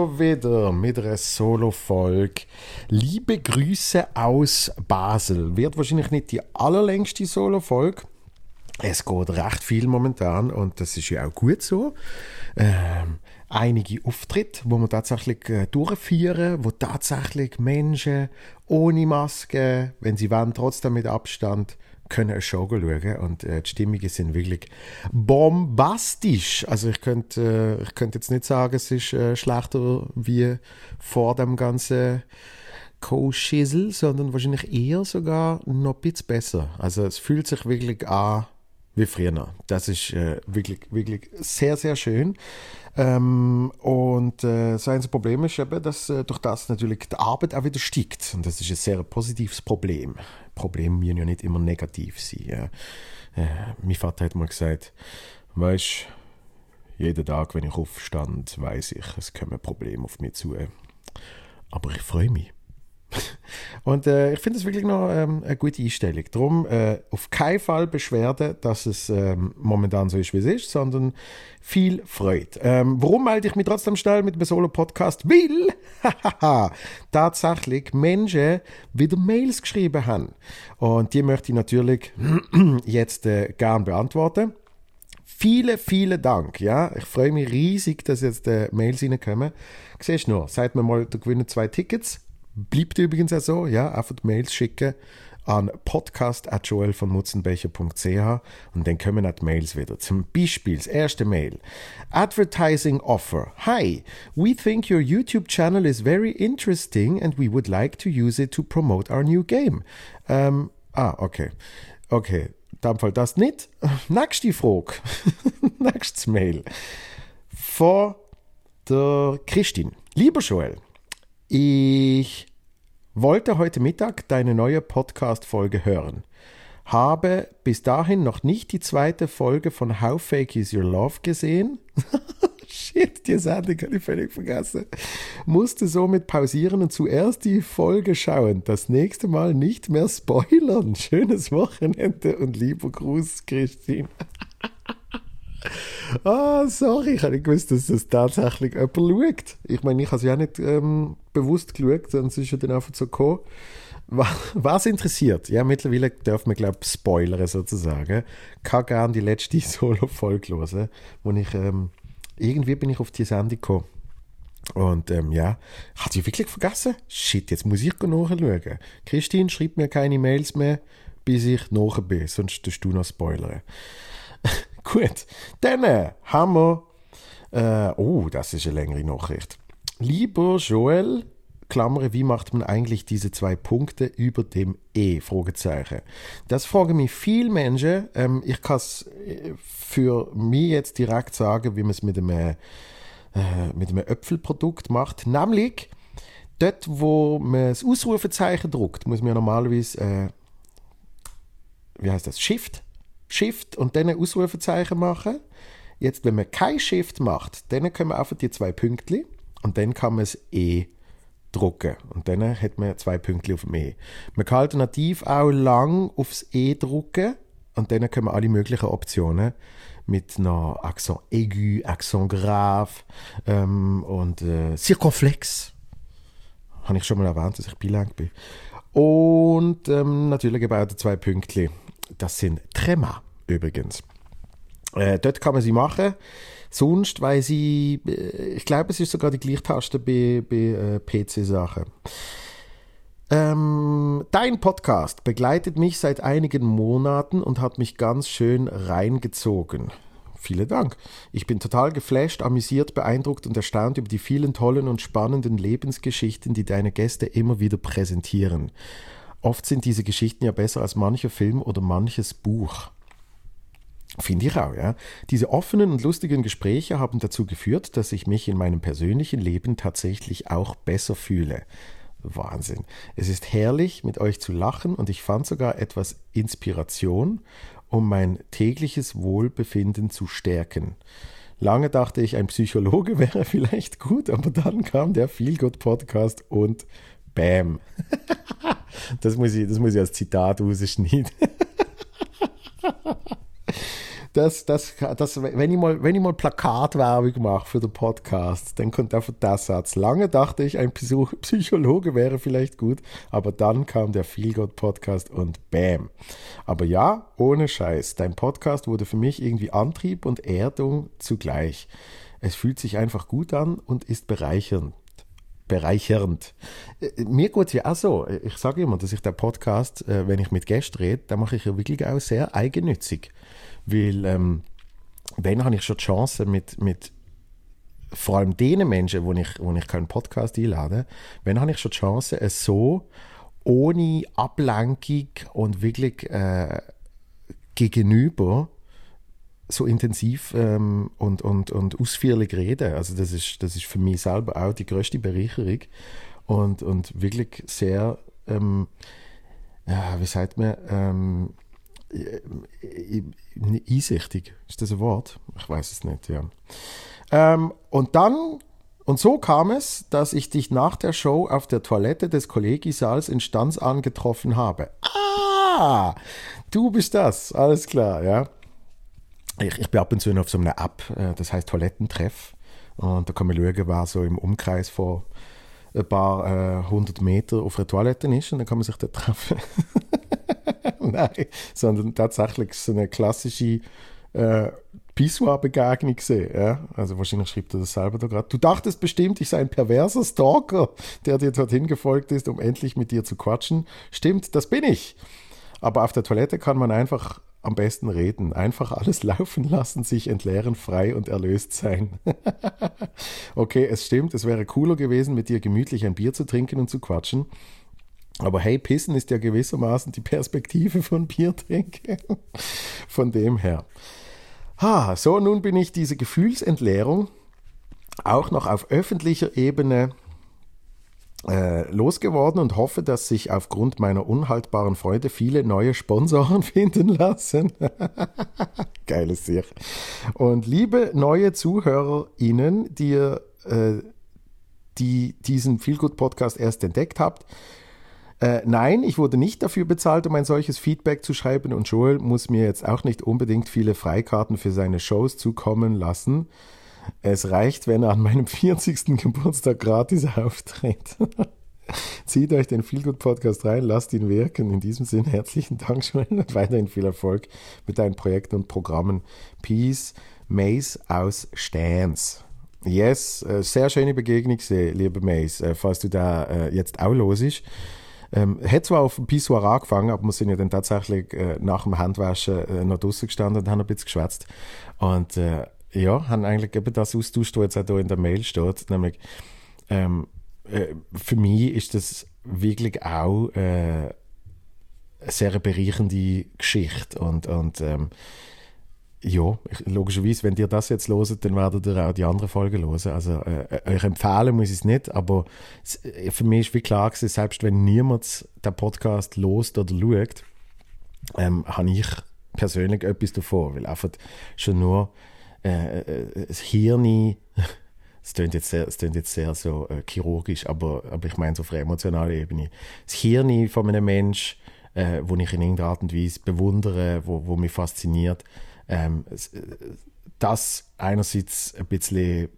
wir wieder mit einer Solo-Folge. Liebe Grüße aus Basel. Wird wahrscheinlich nicht die allerlängste Solo-Folge. Es geht recht viel momentan und das ist ja auch gut so. Ähm, einige Auftritte, wo wir tatsächlich äh, durchführen, wo tatsächlich Menschen ohne Maske, wenn sie wollen, trotzdem mit Abstand, können eine Show schauen und äh, die Stimmungen sind wirklich bombastisch. Also ich könnte, äh, ich könnte jetzt nicht sagen, es ist äh, schlechter wie vor dem ganzen Co-Schissel, sondern wahrscheinlich eher sogar noch ein bisschen besser. Also es fühlt sich wirklich an wie früher. Das ist äh, wirklich, wirklich sehr, sehr schön. Ähm, und äh, das einzige Problem ist eben, dass äh, durch das natürlich die Arbeit auch wieder steigt. Und das ist ein sehr positives Problem. Probleme müssen ja nicht immer negativ sein. Äh, mein Vater hat mal gesagt, weißt jeden Tag, wenn ich aufstand, weiß ich, es kommen Probleme auf mich zu. Aber ich freue mich. Und äh, ich finde es wirklich noch ähm, eine gute Einstellung. Darum äh, auf keinen Fall Beschwerden, dass es ähm, momentan so ist, wie es ist, sondern viel Freude. Ähm, warum melde ich mich trotzdem schnell mit dem Solo-Podcast? Weil tatsächlich Menschen wieder Mails geschrieben haben. Und die möchte ich natürlich jetzt äh, gern beantworten. Vielen, vielen Dank. Ja, ich freue mich riesig, dass jetzt äh, Mails reinkommen. Siehst du nur, sagt mir mal, du gewinnst zwei Tickets Bleibt übrigens auch so, ja, einfach Mails schicken an podcast.joelvonmutzenbecher.ch und dann kommen auch die Mails wieder. Zum Beispiel das erste Mail. Advertising Offer. Hi, we think your YouTube channel is very interesting and we would like to use it to promote our new game. Ähm, ah, okay. Okay, dann Fall das nicht. Nächste Frage. Nächstes Mail. Von der Christine. Lieber Joel, ich wollte heute Mittag deine neue Podcast-Folge hören. Habe bis dahin noch nicht die zweite Folge von How Fake Is Your Love gesehen. Shit, die Sendung habe ich völlig vergessen. Musste somit pausieren und zuerst die Folge schauen. Das nächste Mal nicht mehr spoilern. Schönes Wochenende und lieber Gruß, Christine. Ah, sorry, ich habe nicht gewusst, dass das tatsächlich jemand schaut. Ich meine, ich habe es ja nicht ähm, bewusst geschaut, es ist ja dann einfach so gekommen. Was interessiert? Ja, mittlerweile darf man, glaube ich, spoilern sozusagen. Ich kann gerne die letzte Solo-Folge hören, wo ich, ähm, irgendwie bin ich auf die Sendung gekommen. Und ähm, ja, hat ich wirklich vergessen? Shit, jetzt muss ich nachschauen. Christine schreibt mir keine Mails mehr, bis ich nachher bin, sonst tust du noch spoilern. Gut, dann äh, haben wir. Äh, oh, das ist eine längere Nachricht. Lieber Joel, Klammer, wie macht man eigentlich diese zwei Punkte über dem E? Fragezeichen. Das fragen mich viele Menschen. Ähm, ich kann es äh, für mich jetzt direkt sagen, wie man es mit einem, äh, mit einem Äpfelprodukt macht. Nämlich, dort, wo man das Ausrufezeichen druckt, muss man normalerweise, äh, wie heißt das, Shift Shift und dann Ausrufezeichen machen. Jetzt, wenn man kein Shift macht, dann können wir einfach die zwei Pünktchen und dann kann man es E drucken. Und dann hat man zwei Pünktchen auf dem E. Man kann alternativ auch lang aufs E drucken und dann können wir alle möglichen Optionen mit einer Accent aigu, Accent grave ähm, und äh, Circonflex. Habe ich schon mal erwähnt, dass ich bilang bin. Und ähm, natürlich eben auch die zwei Pünktchen das sind Trema übrigens. Äh, dort kann man sie machen. Sonst weil sie, äh, ich glaube, es ist sogar die gleiche Taste bei, bei äh, PC-Sachen. Ähm, dein Podcast begleitet mich seit einigen Monaten und hat mich ganz schön reingezogen. Vielen Dank. Ich bin total geflasht, amüsiert, beeindruckt und erstaunt über die vielen tollen und spannenden Lebensgeschichten, die deine Gäste immer wieder präsentieren. Oft sind diese Geschichten ja besser als mancher Film oder manches Buch. Finde ich auch, ja. Diese offenen und lustigen Gespräche haben dazu geführt, dass ich mich in meinem persönlichen Leben tatsächlich auch besser fühle. Wahnsinn. Es ist herrlich, mit euch zu lachen und ich fand sogar etwas Inspiration, um mein tägliches Wohlbefinden zu stärken. Lange dachte ich, ein Psychologe wäre vielleicht gut, aber dann kam der Feelgood Podcast und Bam. das, muss ich, das muss ich als Zitat rausschneiden. das, das, das, wenn, ich mal, wenn ich mal Plakatwerbung mache für den Podcast, dann kommt einfach der Satz. Lange dachte ich, ein Psychologe wäre vielleicht gut, aber dann kam der Feelgood Podcast und bam. Aber ja, ohne Scheiß, dein Podcast wurde für mich irgendwie Antrieb und Erdung zugleich. Es fühlt sich einfach gut an und ist bereichernd bereichernd. Äh, mir geht es ja auch so. Ich sage immer, dass ich den Podcast, äh, wenn ich mit Gästen rede, dann mache ich ja wirklich auch sehr eigennützig. Weil, ähm, wenn habe ich schon die Chance, mit, mit vor allem den Menschen, wo ich, wo ich keinen Podcast einlade, wenn habe ich schon die Chance, es so ohne Ablenkung und wirklich äh, gegenüber so intensiv ähm, und, und, und ausführlich reden. Also das ist, das ist für mich selber auch die größte Bereicherung und, und wirklich sehr, ähm, ja, wie sagt man, ähm, äh, einsichtig. Ist das ein Wort? Ich weiß es nicht, ja. Ähm, und dann, und so kam es, dass ich dich nach der Show auf der Toilette des Kollegisaals in Stanz angetroffen habe. Ah, du bist das, alles klar, ja. Ich, ich bin ab und zu auf so einer App, äh, das heißt Toilettentreff. Und da kann man schauen, wer so im Umkreis von ein paar äh, hundert Meter auf einer Toilette ist und dann kann man sich da treffen. Nein, sondern tatsächlich so eine klassische äh, Pissoir-Begegnung. Ja? Also wahrscheinlich schreibt er das selber da gerade. Du dachtest bestimmt, ich sei ein perverser Stalker, der dir dorthin gefolgt ist, um endlich mit dir zu quatschen. Stimmt, das bin ich. Aber auf der Toilette kann man einfach am besten reden. Einfach alles laufen lassen, sich entleeren, frei und erlöst sein. okay, es stimmt, es wäre cooler gewesen, mit dir gemütlich ein Bier zu trinken und zu quatschen. Aber hey, Pissen ist ja gewissermaßen die Perspektive von Bier trinken. von dem her. Ha, so, nun bin ich diese Gefühlsentleerung auch noch auf öffentlicher Ebene äh, losgeworden und hoffe, dass sich aufgrund meiner unhaltbaren Freude viele neue Sponsoren finden lassen. Geiles Sicht. Und liebe neue ZuhörerInnen, die, äh, die diesen Feelgood Podcast erst entdeckt habt, äh, nein, ich wurde nicht dafür bezahlt, um ein solches Feedback zu schreiben und Joel muss mir jetzt auch nicht unbedingt viele Freikarten für seine Shows zukommen lassen. Es reicht, wenn er an meinem 40. Geburtstag gratis auftritt. Zieht euch den Feelgood Podcast rein, lasst ihn wirken. In diesem Sinne herzlichen Dank schon und weiterhin viel Erfolg mit deinen Projekten und Programmen. Peace, Mace aus Stans. Yes, äh, sehr schöne Begegnung, liebe Mace, äh, falls du da äh, jetzt auch los ist. Ähm, hat zwar auf dem Pissoir angefangen, aber wir sind ja dann tatsächlich äh, nach dem Handwaschen äh, noch draußen gestanden und haben ein bisschen geschwätzt. Und äh, ja, haben eigentlich eben das austauscht, was jetzt auch hier in der Mail steht, nämlich ähm, äh, für mich ist das wirklich auch äh, eine sehr bereichernde Geschichte und, und ähm, ja, logischerweise, wenn ihr das jetzt loset, dann werdet ihr auch die anderen Folgen hören. Also äh, euch empfehlen muss ich es nicht, aber äh, für mich ist wie klar gewesen, selbst wenn niemand den Podcast lost oder schaut, ähm, habe ich persönlich etwas davon, weil einfach schon nur äh, äh, das Hirn, es klingt jetzt sehr, es klingt jetzt sehr so äh, chirurgisch, aber, aber ich meine so auf einer emotionalen Ebene. Das Hirn von einem Menschen, äh, wo ich in irgendeiner Art und Weise bewundere, wo, wo mich fasziniert, ähm, das einerseits ein bisschen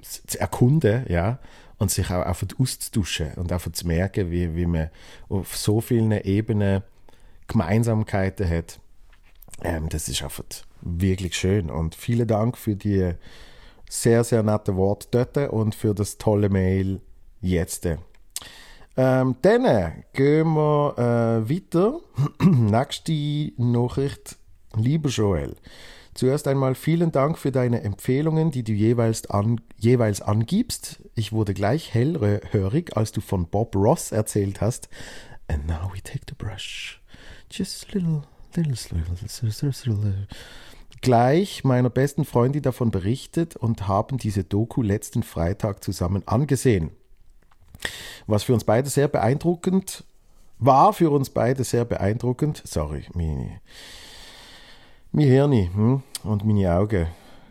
zu erkunden, ja, und sich auch einfach auszutauschen und einfach zu merken, wie, wie man auf so vielen Ebenen Gemeinsamkeiten hat. Ähm, das ist einfach wirklich schön. Und vielen Dank für die sehr, sehr netten Worte dort und für das tolle Mail jetzt. Ähm, dann gehen wir äh, weiter. Nächste Nachricht. Lieber Joel, zuerst einmal vielen Dank für deine Empfehlungen, die du jeweils, an, jeweils angibst. Ich wurde gleich hellhörig, als du von Bob Ross erzählt hast. And now we take the brush. Just a little, little, little, little, gleich meiner besten Freundin davon berichtet und haben diese Doku letzten Freitag zusammen angesehen. Was für uns beide sehr beeindruckend war, für uns beide sehr beeindruckend. Sorry, meine, mein Hirn hm, und meine Augen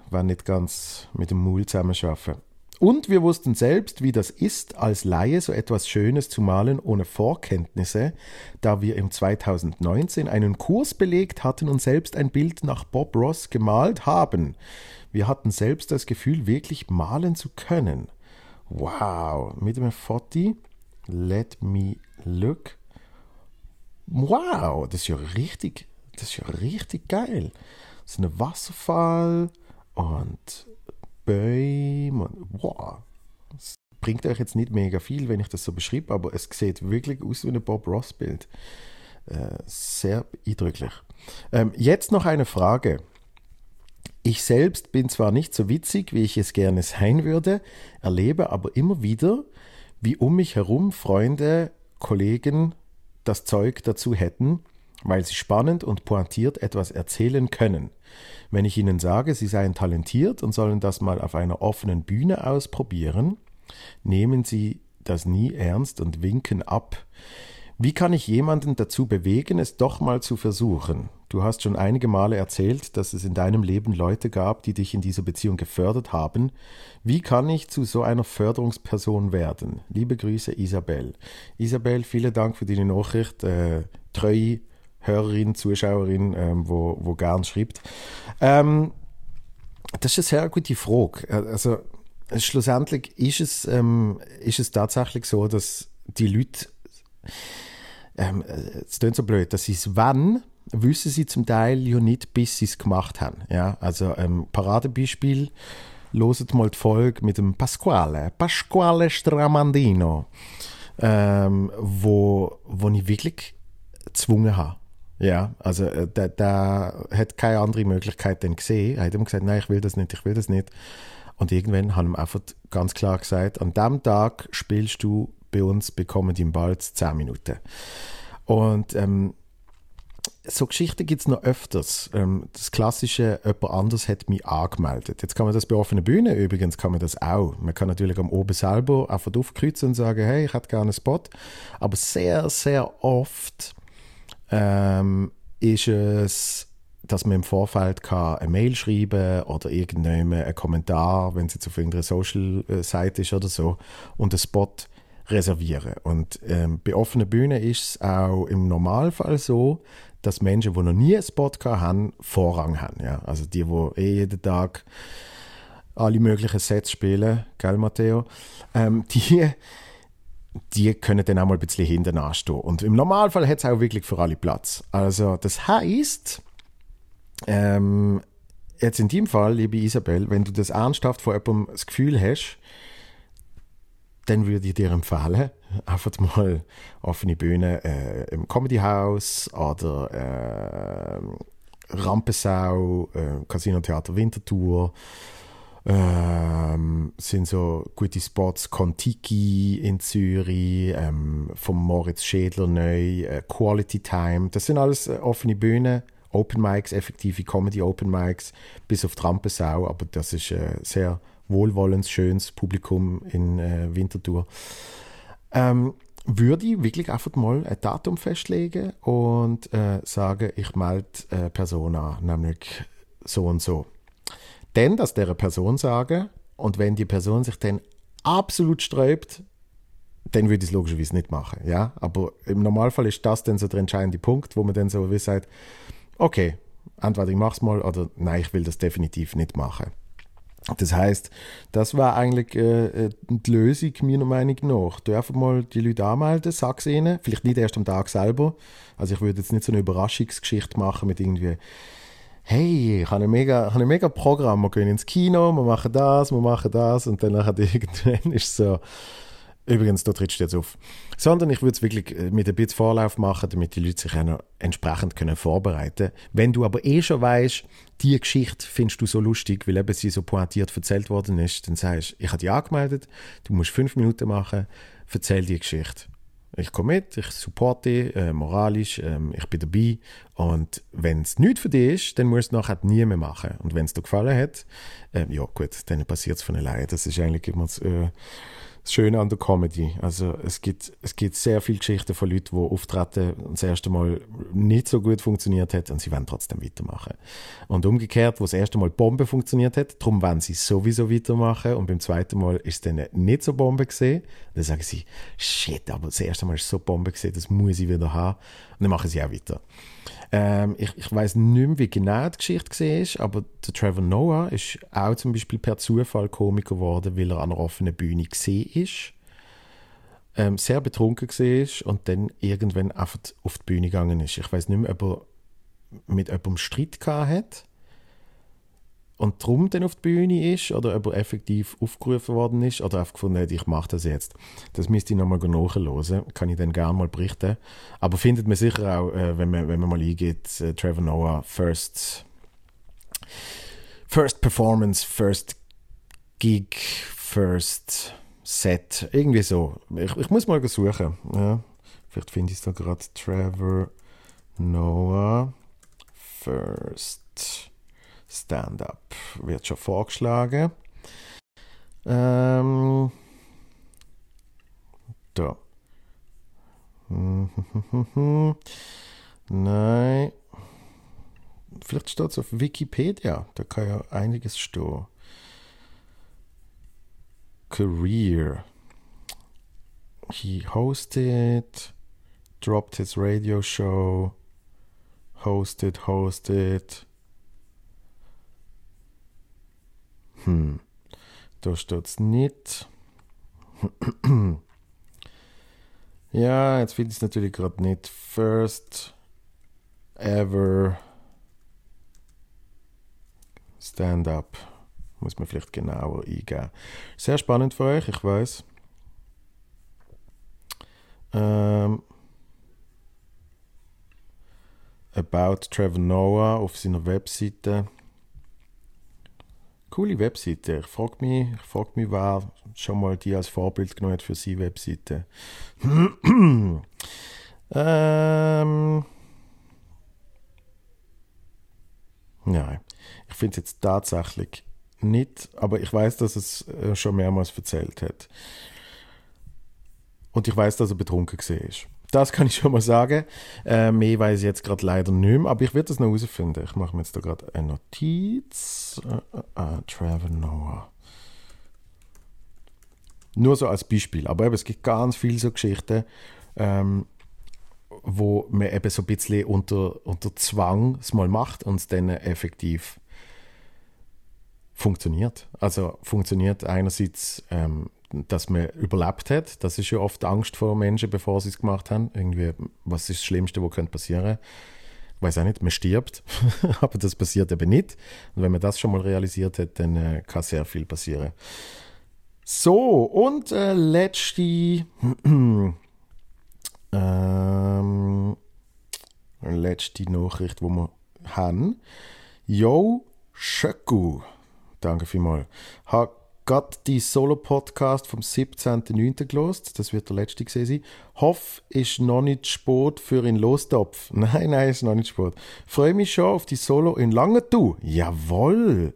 waren nicht ganz mit dem Maul zusammenarbeiten. Und wir wussten selbst, wie das ist, als Laie so etwas Schönes zu malen ohne Vorkenntnisse, da wir im 2019 einen Kurs belegt hatten und selbst ein Bild nach Bob Ross gemalt haben. Wir hatten selbst das Gefühl, wirklich malen zu können. Wow, mit dem Foti. Let me look. Wow, das ist ja richtig, das ist ja richtig geil. So ein Wasserfall und Bäume. Wow. Das bringt euch jetzt nicht mega viel, wenn ich das so beschreibe, aber es sieht wirklich aus wie ein Bob Ross-Bild. Äh, sehr eindrücklich. Ähm, jetzt noch eine Frage. Ich selbst bin zwar nicht so witzig, wie ich es gerne sein würde, erlebe aber immer wieder, wie um mich herum Freunde, Kollegen das Zeug dazu hätten, weil sie spannend und pointiert etwas erzählen können. Wenn ich ihnen sage, sie seien talentiert und sollen das mal auf einer offenen Bühne ausprobieren, nehmen sie das nie ernst und winken ab. Wie kann ich jemanden dazu bewegen, es doch mal zu versuchen? Du hast schon einige Male erzählt, dass es in deinem Leben Leute gab, die dich in dieser Beziehung gefördert haben. Wie kann ich zu so einer Förderungsperson werden? Liebe Grüße, Isabel. Isabel, vielen Dank für deine Nachricht. Äh, treue Hörerin, Zuschauerin, ähm, wo, wo gern schreibt. Ähm, das ist eine sehr gute Frage. Äh, also schlussendlich ist es, ähm, ist es tatsächlich so, dass die Leute, ähm, es klingt so blöd, dass sie es wann wissen sie zum Teil ja nicht, bis sie es gemacht haben. Ja, also ähm, Paradebeispiel, loset mal die Folge mit dem Pasquale, Pasquale Stramandino, ähm, wo, wo ich wirklich gezwungen habe. Ja, also äh, der, der hat keine andere Möglichkeit dann gesehen. Er hat ihm gesagt, nein, ich will das nicht, ich will das nicht. Und irgendwann haben ihm einfach ganz klar gesagt, an dem Tag spielst du bei uns bekommen die bald 10 Minuten. Und ähm, so Geschichten gibt es noch öfters. Ähm, das klassische, jemand anders hat mich angemeldet. Jetzt kann man das bei offener Bühne übrigens, kann man das auch. Man kann natürlich am oben selber einfach aufkreuzen und sagen, hey, ich hätte gerne einen Spot. Aber sehr, sehr oft ähm, ist es, dass man im Vorfeld kann eine Mail schreiben oder irgendeinen einen Kommentar, wenn es jetzt auf irgendeiner Social-Seite ist oder so, und einen Spot reservieren. Und ähm, bei offenen Bühnen ist es auch im Normalfall so, dass Menschen, die noch nie einen Spot haben, Vorrang haben. Ja? Also die, die eh jeden Tag alle möglichen Sets spielen, gell, Matteo? Ähm, die die können dann auch mal ein bisschen hinten anstehen. Und im Normalfall hat es auch wirklich für alle Platz. Also das heißt, ähm, jetzt in dem Fall, liebe Isabel, wenn du das ernsthaft vor jemandem das Gefühl hast, dann würde ich dir empfehlen, einfach mal offene Bühne äh, im Comedy House oder äh, Rampensau, äh, Casino Theater Winterthur ähm, sind so gute Spots, Kontiki in Zürich, ähm, vom Moritz Schädler neu, äh, Quality Time. Das sind alles äh, offene Bühnen, Open Mics, effektive Comedy Open Mics, bis auf Trampensau, aber das ist äh, sehr wohlwollend, schönes Publikum in äh, Winterthur. Ähm, würde ich wirklich einfach mal ein Datum festlegen und äh, sagen, ich melde äh, Person an, nämlich so und so dann das der Person sagen und wenn die Person sich dann absolut sträubt, dann würde ich es logischerweise nicht machen. Ja? Aber im Normalfall ist das dann so der entscheidende Punkt, wo man dann so wie sagt, okay, entweder ich mache es mal oder nein, ich will das definitiv nicht machen. Das heißt, das war eigentlich äh, äh, die Lösung meiner Meinung nach. Einfach mal die Leute anmelden, sag ihnen, vielleicht nicht erst am Tag selber. Also ich würde jetzt nicht so eine Überraschungsgeschichte machen mit irgendwie hey, ich habe ein mega, ich habe ein mega Programm, wir gehen ins Kino, wir machen das, wir machen das und dann nachher irgendwann ist es so, übrigens, da trittst du jetzt auf. Sondern ich würde es wirklich äh, mit ein bisschen Vorlauf machen, damit die Leute sich auch noch entsprechend können vorbereiten können. Wenn du aber eh schon weißt, die Geschichte findest du so lustig, weil eben sie so pointiert erzählt worden ist, dann sagst du, ich habe dich angemeldet, du musst fünf Minuten machen, erzähl die Geschichte. Ich komme mit, ich supporte äh, moralisch, ähm, ich bin dabei. Und wenn es nichts für dich ist, dann musst du es nachher nie mehr machen. Und wenn es dir gefallen hat, äh, ja gut, dann passiert es von alleine. Das ist eigentlich immer das, äh, das Schöne an der Comedy. Also es gibt, es gibt sehr viele Geschichten von Leuten, die auftreten und das erste Mal nicht so gut funktioniert hat und sie wollen trotzdem weitermachen. Und umgekehrt, wo das erste Mal Bombe funktioniert hat, darum wollen sie sowieso weitermachen und beim zweiten Mal ist es dann nicht so Bombe gesehen. Dann sagen sie, shit, aber das erste Mal ist so Bombe gesehen, das muss ich wieder haben. Und dann machen sie auch weiter. Ähm, ich ich weiß nicht mehr, wie genau die Geschichte war, aber der Trevor Noah ist auch zum Beispiel per Zufall Komiker geworden, weil er an einer offenen Bühne ist. Ähm, sehr betrunken war und dann irgendwann einfach auf die Bühne gegangen ist. Ich weiß nicht mehr, ob er mit jemandem Streit gehabt hat und darum dann auf die Bühne ist oder ob er effektiv aufgerufen worden ist oder einfach gefunden hat, ich mache das jetzt. Das müsste ich nochmal nachhören, kann ich dann gerne mal berichten. Aber findet man sicher auch, äh, wenn, man, wenn man mal eingeht, äh, Trevor Noah, First, First Performance, First Gig, First Set, irgendwie so. Ich, ich muss mal suchen. Ja. Vielleicht finde ich es da gerade. Trevor Noah, First Stand-up wird schon vorgeschlagen. Ähm, da. Nein. Vielleicht steht es auf Wikipedia. Da kann ja einiges stehen. Career. He hosted, dropped his radio show, hosted, hosted. Hm, da es nicht. ja, jetzt finde ich es natürlich gerade nicht. First ever Stand-up. Muss man vielleicht genauer eingeben. Sehr spannend für euch, ich weiß. Ähm, About Trevor Noah auf seiner Webseite coole Webseite. Ich frage mich, ich frag mich, wer schon mal die als Vorbild genommen hat für seine Webseite. ähm, nein, ich finde es jetzt tatsächlich nicht, aber ich weiß, dass es äh, schon mehrmals erzählt hat. Und ich weiß, dass er betrunken ist. Das kann ich schon mal sagen. Äh, mehr weiß ich jetzt gerade leider nicht mehr, aber ich werde das noch herausfinden. Ich mache mir jetzt da gerade eine Notiz. Äh, äh, Trevor Noah. Nur so als Beispiel. Aber eben, es gibt ganz viele so Geschichten, ähm, wo man eben so ein bisschen unter, unter Zwang es mal macht und es dann effektiv funktioniert. Also funktioniert einerseits ähm, dass man überlebt hat. Das ist ja oft Angst vor Menschen, bevor sie es gemacht haben. Irgendwie, was ist das Schlimmste, was könnte passieren? Ich weiß auch nicht, man stirbt, aber das passiert eben nicht. Und wenn man das schon mal realisiert hat, dann äh, kann sehr viel passieren. So, und äh, letzte, ähm, letzte Nachricht, die wir haben. Yo, Schöcku. Danke vielmals. Hat gerade die Solo-Podcast vom 17.09. gelost. Das wird der letzte gesehen sein. Hoff ist noch nicht Sport für in Lostopf. Nein, nein, ist noch nicht Sport. Freue mich schon auf die Solo in Langenthal. Jawohl.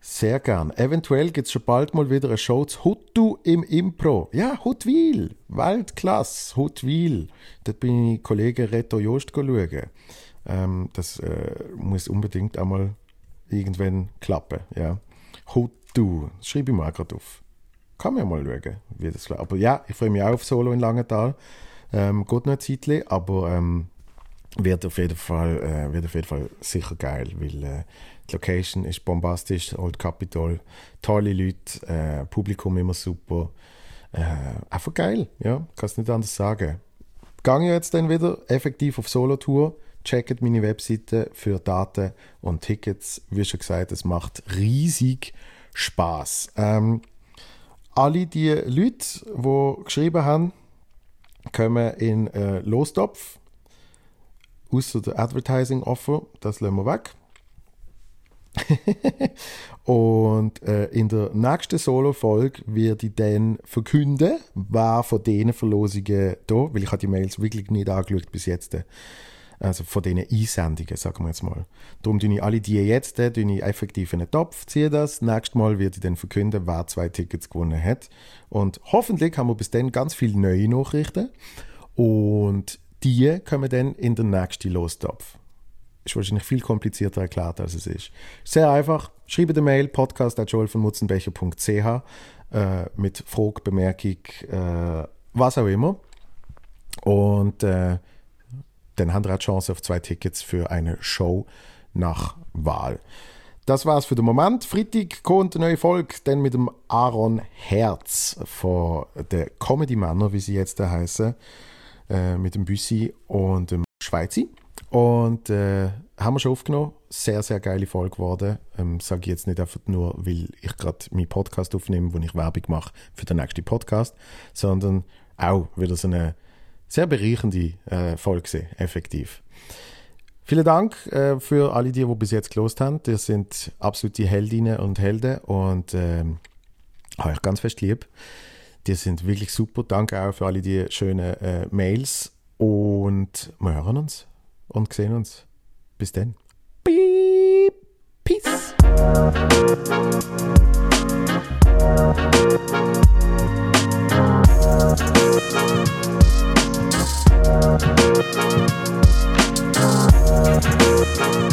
Sehr gern. Eventuell gibt es schon bald mal wieder eine Show zu Huttu im Impro. Ja, Huttwil. Weltklasse. Huttwil. Dort bin ich Kollege Reto Jost schauen. Ähm, das äh, muss unbedingt einmal irgendwann klappen. Ja. Hut Du, das schreibe ich mal gerade auf. Kann man ja mal schauen, wie das läuft. Aber ja, ich freue mich auch auf Solo in Langenthal. Ähm, geht noch ein Zeitchen, aber ähm, wird, auf jeden Fall, äh, wird auf jeden Fall sicher geil, weil äh, die Location ist bombastisch, Old Capitol, tolle Leute, äh, Publikum immer super. Äh, einfach geil, ja, kann es nicht anders sagen. Gehe jetzt dann wieder effektiv auf Solo-Tour, checkt meine Webseite für Daten und Tickets. Wie schon gesagt, es macht riesig Spaß. Ähm, alle die Leute, die geschrieben haben, kommen in äh, Lostopf. Außer der Advertising Offer, das lassen wir weg. und äh, in der nächsten Solo-Folge werde ich dann verkünden, wer von diesen Verlosungen da, weil ich habe die Mails wirklich nicht angeschaut bis jetzt, also von diesen Einsendungen, sagen wir jetzt mal. Darum tue ich alle die jetzt tue ich effektiv in den Topf, ziehe das. Nächstes Mal werde ich dann verkünden, wer zwei Tickets gewonnen hat. Und hoffentlich haben wir bis dann ganz viele neue Nachrichten. Und die kommen dann in den nächsten Lostopf. Ist wahrscheinlich viel komplizierter erklärt, als es ist. Sehr einfach. Schreibe eine Mail, podcast.joelvonmutzenbecher.ch äh, mit Frage, Bemerkung, äh, was auch immer. Und äh, wir auch die Chance auf zwei Tickets für eine Show nach Wahl. Das war's für den Moment. Freitag kommt eine neue Folge, dann mit dem Aaron Herz von der Comedy Männer, wie sie jetzt heißen, äh, mit dem Büssi und dem Schweizi. Und äh, haben wir schon aufgenommen. Sehr, sehr geile Folge geworden. Ähm, Sage ich jetzt nicht einfach nur, weil ich gerade meinen Podcast aufnehme, wo ich Werbung mache für den nächsten Podcast, sondern auch wieder so eine sehr bereichernde äh, Folge, effektiv. Vielen Dank äh, für alle die, die bis jetzt gelost haben. Ihr sind absolute Heldinnen und Helden und äh, habe ich ganz fest lieb. Die sind wirklich super. Danke auch für alle die schönen äh, Mails und wir hören uns und sehen uns. Bis dann. Peace. Thank